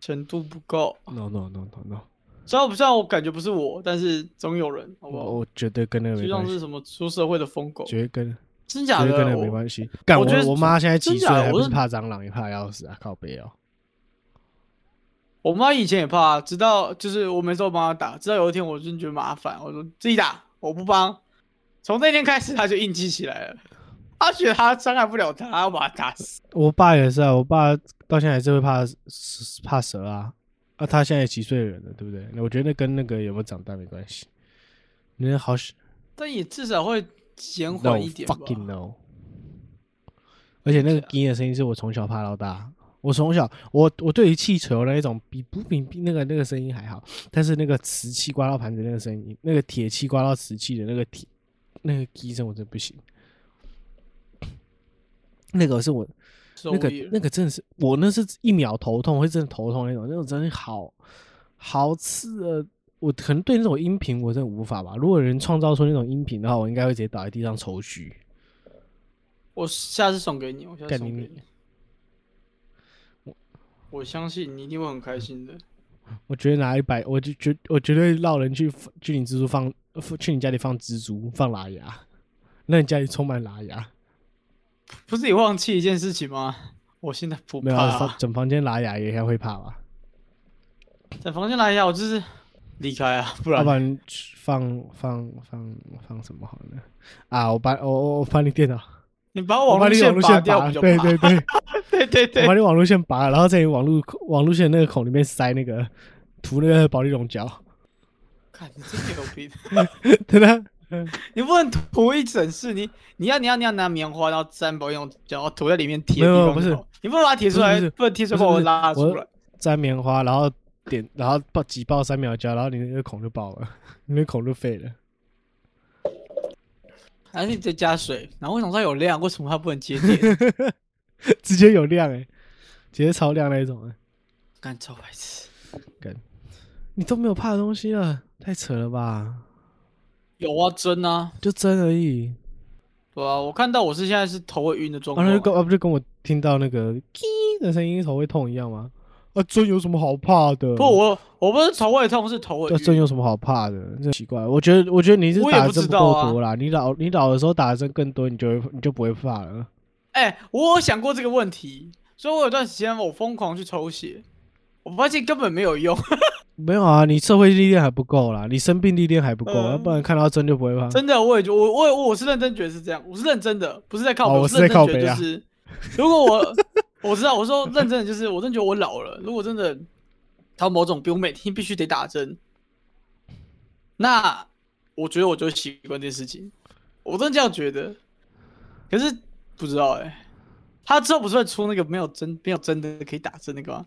程度不够。No no no no no，虽然不虽然我感觉不是我，但是总有人，好不好？我我绝对跟那个就没关系，像是什么出社会的疯狗，绝对跟真假的？跟那个没我关系。干我我觉得我妈现在几岁还不是怕蟑螂，也怕得要死啊！靠背哦。我妈以前也怕，直到就是我每次都帮她打，直到有一天我真觉得麻烦，我说自己打，我不帮。从那天开始，她就硬记起来了。她觉得他伤害不了她，她要把他打死。我爸也是啊，我爸到现在还是会怕怕蛇啊。啊，他现在几岁的人了，对不对？那我觉得跟那个有没有长大没关系。你好喜但也至少会减缓一点吧。fucking no。而且那个对啊“滴”的声音是我从小怕到大，我从小，我我对于气球那一种比不比比那个那个声音还好，但是那个瓷器刮到盘子那个声音，那个铁器刮到瓷器的那个铁那个机声，我真不行。那个是我那个那个真的是我那是一秒头痛，会真的头痛那种，那种真的好好刺耳。我可能对那种音频我真的无法吧。如果人创造出那种音频的话，我应该会直接倒在地上抽搐。我下次送给你，我下次送给你。我相信你一定会很开心的。我觉得拿一百，我就绝我绝对绕人去去你蜘蛛放去你家里放蜘蛛放拉牙，让你家里充满拉牙。不是你忘记一件事情吗？我现在不没有啊，怕、整房间喇牙也应该会怕吧？在房间来一下，我就是离开啊，不然要不然放放放放什么好呢？啊，我把我我我把你电脑，你把我网络线把你网路线，拔了，对对对，对对对我把你网路线拔了，然后在你网路网路线那个孔里面塞那个涂那个保利龙胶，看你真牛逼！真的。你不能涂一整室，你你要你要你要拿棉花，然后粘保用，然后涂在里面贴没有不是，你不能把它贴出来，不能贴出来把我拉出来。粘棉花，然后点，然后爆挤爆三秒胶，然后你那个孔就爆了，你 那个孔就废了。还是你再加水，然后为什么它有量？为什么它不能接电？直接有量哎、直接超亮那一种哎、干超白痴！你都没有怕的东西了，太扯了吧？有啊，针啊，就针而已，对啊，我看到我是现在是头会晕的状完了就跟况啊。啊不就跟我听到那个“叽”的声音头会痛一样吗？啊，针有什么好怕的？不，我我不是头会痛，是头会这针晕。有什么好怕的？真奇怪，我觉得我觉得你是打不知道啊够多啦，你老你老的时候打的针更多，你就会你就不会怕了。哎、我有想过这个问题，所以我有段时间我疯狂去抽血，我发现根本没有用。没有啊，你社会历练还不够啦，你生病历练还不够，嗯要不然看到针就不会怕。真的，我也觉我我我是认真觉得是这样，我是认真的，不是在靠我是在靠北啊得就是，如果我我知道，我说认真的就是，我真的觉得我老了，如果真的他某种病，我每天必须得打针，那我觉得我就会习惯这件事情，我真的这样觉得。可是不知道哎、他之后不是会出那个没有针没有针的可以打针那个吗？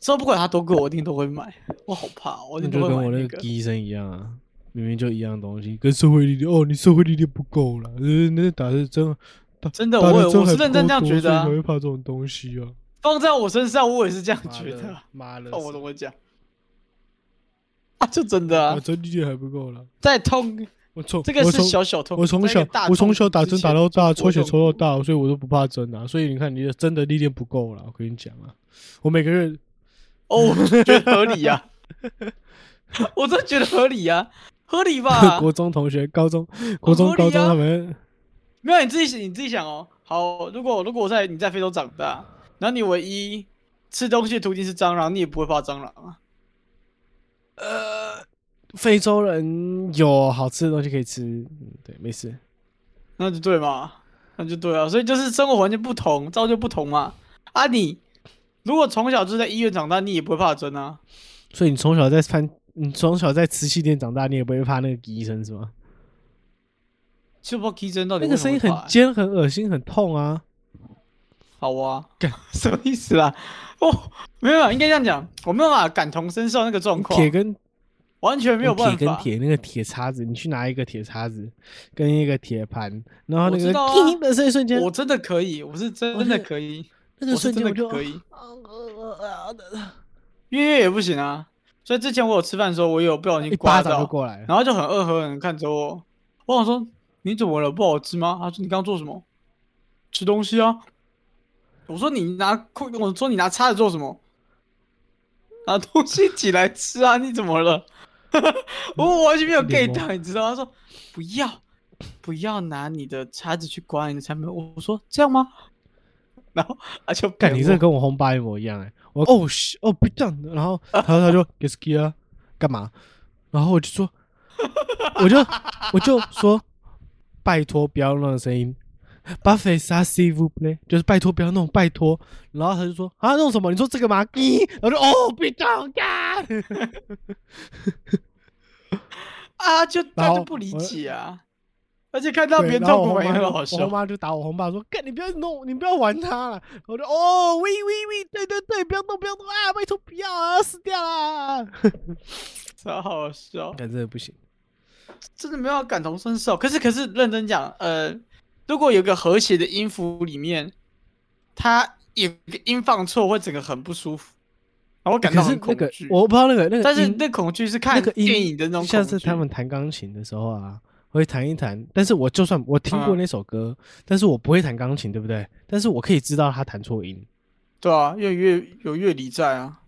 之后不管它多贵，我一定都会买。我好怕，我一定都那就跟我那个。那个医生一样啊，明明就一样东西，跟社会力量哦，你社会力量不够了，呃，那打的真打真的，我我是认真这样觉得啊所以才。会怕这种东西啊。放在我身上，我也是这样觉得。妈的，我怎么讲啊，就真的啊，我，针历练还不够了。再痛，我从这个是小小痛。我从小我从小打针打到大，抽血抽到大，所以我都不怕针啊。所以你看，你的针的力量不够了。我跟你讲啊，我每个月哦，我觉得合理呀、我真的觉得合理呀、合理吧？国中同学、高中、国中、啊高中他们没有你自己想，你自己想哦。好，如果如果我在你在非洲长大，然后你唯一吃东西的途径是蟑螂，你也不会怕蟑螂啊？呃，非洲人有好吃的东西可以吃，嗯，对，没事。那就对嘛，那就对啊。所以就是生活环境不同，造就不同嘛。啊你，如果从小就是在医院长大，你也不会怕针啊。所以你从小在翻，你从小在瓷器店长大，你也不会怕那个医生是吗？就不知道 K 针到底那个声音很尖、很恶心、很痛啊！好啊干，什么意思啦？哦，没有啊，应该这样讲，我没有办法感同身受那个状况，铁跟完全没有办法铁跟法。铁那个铁叉子，你去拿一个铁叉子跟一个铁盘，然后那个我知道啊 叮的这一瞬间，我真的可以，我是真的可以，那个我是瞬间我就真的可以，月月也不行啊。所以之前我有吃饭的时候，我也有不小心一巴掌就刮到，过来了。然后就很恶狠狠地看着我。我想说你怎么了？不好吃吗？他说你刚刚做什么？吃东西啊。我说你拿筷，我说你拿叉子做什么？拿东西起来吃啊！你怎么了？我完全没有 get 到，你知道吗？他说不要，不要拿你的叉子去刮你的产品。我说这样吗？然后他就干，你这这个跟我轰爸一模一样哎、我哦嘘哦不这样，然后 然后他就 g e s k i 啊，干嘛？然后我就说，我就我就说，拜托不要用那种声音，巴菲萨西夫呢，就是拜托不要弄，拜托。然后他就说啊弄什么？你说这个吗？咦，然后就哦不要干，啊，就他就不理解啊。而且看到别，人痛苦也我红妈就我红很好笑。妈就打我红爸说：“干，你不要弄，你不要玩它了。”我就哦，喂喂喂，对对对，不要动，不要动啊，拜托不要啊，死掉啦！超好笑，感真的不行。真的没有感同身受。可是可是认真讲，呃，如果有个和谐的音符里面，它有个音放错，会整个很不舒服，然后感到很恐惧。我不知道那个那个，但是那恐惧是看电影的那种恐惧，像是他们弹钢琴的时候啊，会弹一弹。但是我就算我听过嗯那首歌，但是我不会弹钢琴，对不对？但是我可以知道他弹错音。对啊，因为乐有乐理在啊。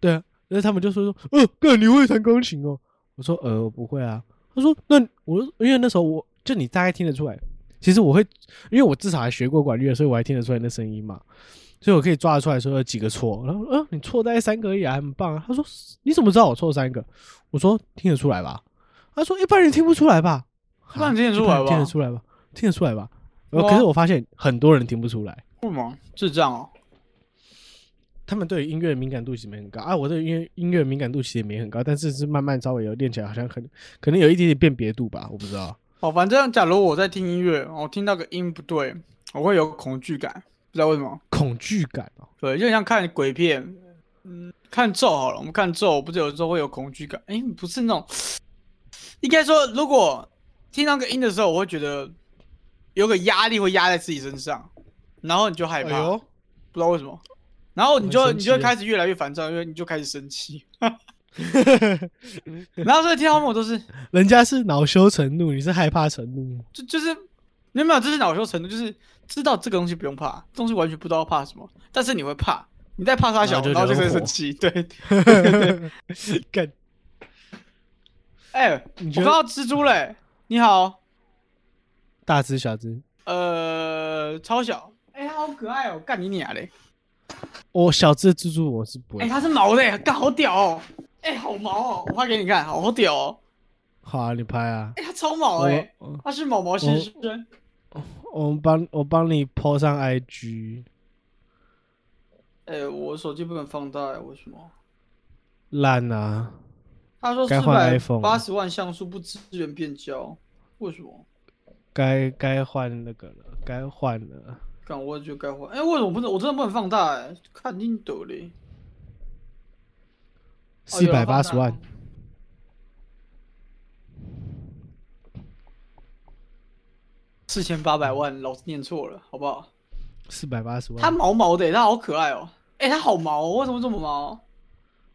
对啊，然后他们就说说，呃，哥你会弹钢琴哦？我说呃，我不会啊。他说那我因为那时候我就你大概听得出来，其实我会，因为我至少还学过管乐，所以我还听得出来那声音嘛，所以我可以抓得出来说有几个错。然后呃，你错大概三个而已啊，很棒啊。他说你怎么知道我错三个？我说听得出来吧。他说一般人听不出来吧？一般人听得出来吧听得出来吧？听得出来吧？然后可是我发现很多人听不出来。为什么？智障哦。他们对于音乐的敏感度其实没很高啊，我对音乐音乐的敏感度其实也没很高，但是是慢慢稍微有练起来，好像可能可能有一点点辨别度吧，我不知道。哦，反正假如我在听音乐，我听到个音不对，我会有恐惧感，不知道为什么。恐惧感哦，对，就很像看鬼片，嗯，看咒好了，我们看咒，不是有时候会有恐惧感？哎、不是那种，应该说，如果听到个音的时候，我会觉得有个压力会压在自己身上，然后你就害怕，哎，不知道为什么，然后你就你就会开始越来越烦躁，因为你就开始生气，然后所以听到我都是，人家是恼羞成怒，你是害怕成怒。就就是你有没有？这是恼羞成怒，就是知道这个东西不用怕，东西完全不知道怕什么，但是你会怕，你在怕他小，然后就然后就觉得火开始生气，对。干，哎、我你觉得看到蜘蛛嘞！你好，大只小只，呃，超小，哎、它好可爱哦，干你娘嘞！我小只的蜘蛛我是不会哎、会。它是毛的耶，干好屌哦！哎、好毛哦，我拍给你看，好屌哦！好啊，你拍啊，哎、它超毛我哎，它是毛毛先生。我们帮我帮你 po 上 IG，哎、我手机不能放大，为什么？烂啊！他说该换四百 iPhone 八十万像素不支援变焦，为什么？该该换那个了，该换了。干，我也觉得该换。哎、为什么不能？我真的不能放大哎，看你得嘞。哦四百八十万，，四千八百万，老子念错了，好不好？四百八十万。它毛毛的耶，它好可爱哦。哎、它好毛、哦，为什么这么毛？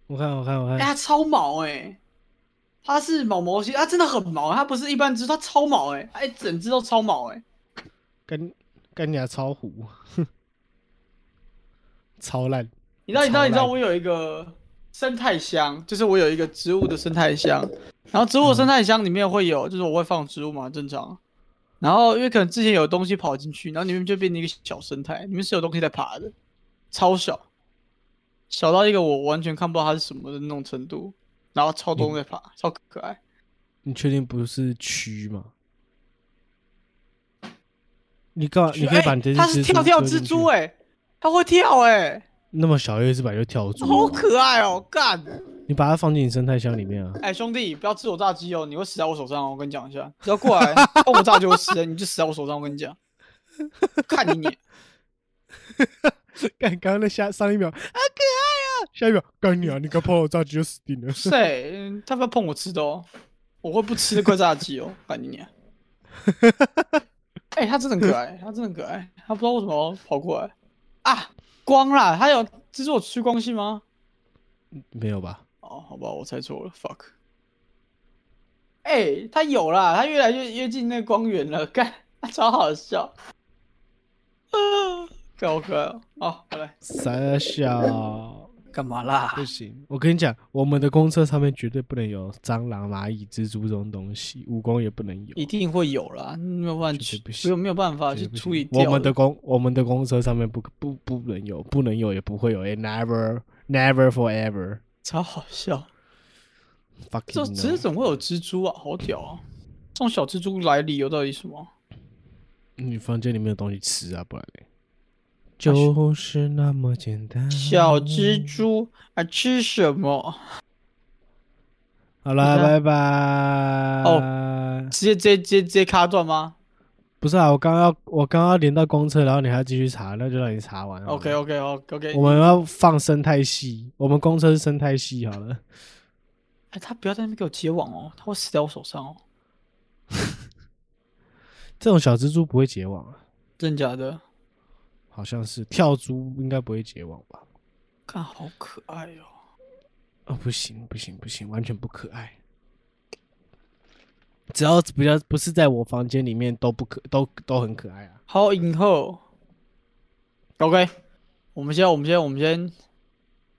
我看我看我看哎、看，它超毛哎，它是毛毛系，它真的很毛，它不是一般只，它超毛哎，哎，整只都超毛哎。跟跟你还超糊，超烂。你知道，你知道，你知道我有一个生态箱，就是我有一个植物的生态箱，然后植物的生态箱里面会有，就是我会放植物嘛，正常。然后因为可能之前有东西跑进去，然后里面就变成一个小生态，里面是有东西在爬的，超小，小到一个我完全看不到它是什么的那种程度，然后超多在爬，超可爱。你确定不是蛆吗？你干嘛？你可以把你这只哎它是跳跳蜘蛛哎、它会跳哎、那么小一只把就跳出，好可爱哦，干！你把它放进你生态箱里面啊。哎、兄弟，不要吃我炸鸡哦，你会死在我手上哦！我跟你讲一下，只要过来帮我炸就会死，你就死在我手上。我跟你讲，看你你，干，刚刚那下上一秒好可爱啊，下一秒干你啊！你刚碰我炸鸡就死定了。谁？嗯他不要碰我吃的哦，我会不吃那块炸鸡哦，看你你。哎、他真的很可爱，他真的很可爱，他不知道为什么跑过来啊！光啦，他有蜘蛛有趋光性吗？没有吧？哦，好吧，我猜错了，fuck。哎、他有啦，他越来越越近那个光源了，干，超好笑。啊，干好可爱哦！哦，好来，傻小，干嘛啦不行！我跟你讲，我们的公车上面绝对不能有蟑螂、蚂蚁、蜘蛛这种东西，蜈蚣也不能有。一定会有啦，没有办法去，不行没有没有办法去处理掉。我们的公我们的公车上面不不不能有，不能有也不会有，and never never forever 超好笑，这 fucking 只是怎么会有蜘蛛啊？好屌啊！这种小蜘蛛来理由到底什么？你房间里面有东西吃啊，不然嘞，就是那么简单。小蜘蛛啊，吃什么？好了，拜拜。哦直接直接直接直接卡断吗不是啊，我刚刚要我刚刚要连到公车，然后你还要继续查，那就让你查完了。？OK OK OK OK。我们要放生态系，我们公车是生态系好了。哎，他不要在那边给我结网哦，他会死在我手上哦。这种小蜘蛛不会结网啊，真假的？好像是跳蛛应该不会结网吧？看好可爱哦。哦，不行不行不行，完全不可爱。只要不要不是在我房间里面都不可都都很可爱啊。好，影后。OK，我们先，我们先，我们先，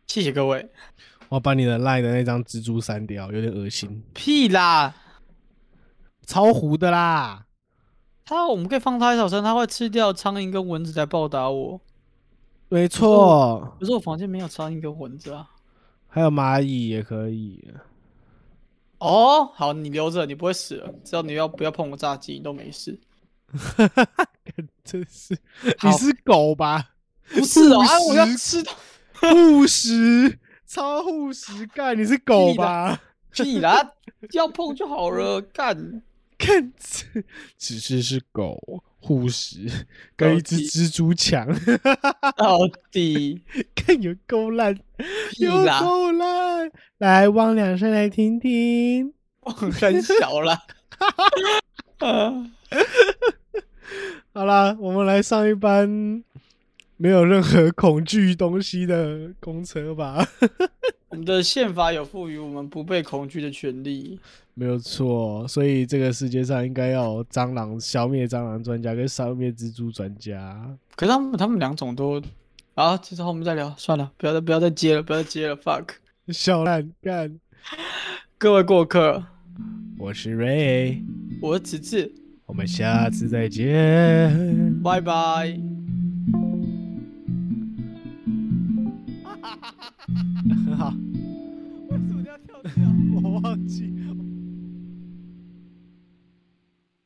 谢谢各位。我要把你的赖的那张蜘蛛删掉，有点恶心，屁啦！超糊的啦。他，我们可以放他一小声，他会吃掉苍蝇跟蚊子来报答我。没错，可是我房间没有苍蝇跟蚊子啊。还有蚂蚁也可以。哦，好，你留着，你不会死了，只要你要不要碰我炸鸡，你都没事。真是，你是狗吧？不是哦，啊，我要吃到护食，超护食，干你是狗吧？屁啦，要碰就好了，干。看，只只是是狗护食，跟一只蜘蛛抢，到底 看有够烂，有啦，够烂。来，汪两声来听听。汪很小啦。啊 好啦，我们来上一班没有任何恐惧东西的公车吧。我们的宪法有赋予我们不被恐惧的权利。没有错，所以这个世界上应该要有蟑螂消灭蟑螂专家跟消灭蜘蛛专家。可是他们他们两种都啊，这之后我们再聊，算了，不要再不要再接了，不要再接了，fuck。小烂干，各位过客，我是 Ray，我是子子，我们下次再见。拜拜。很好。为什么要跳掉？我忘记。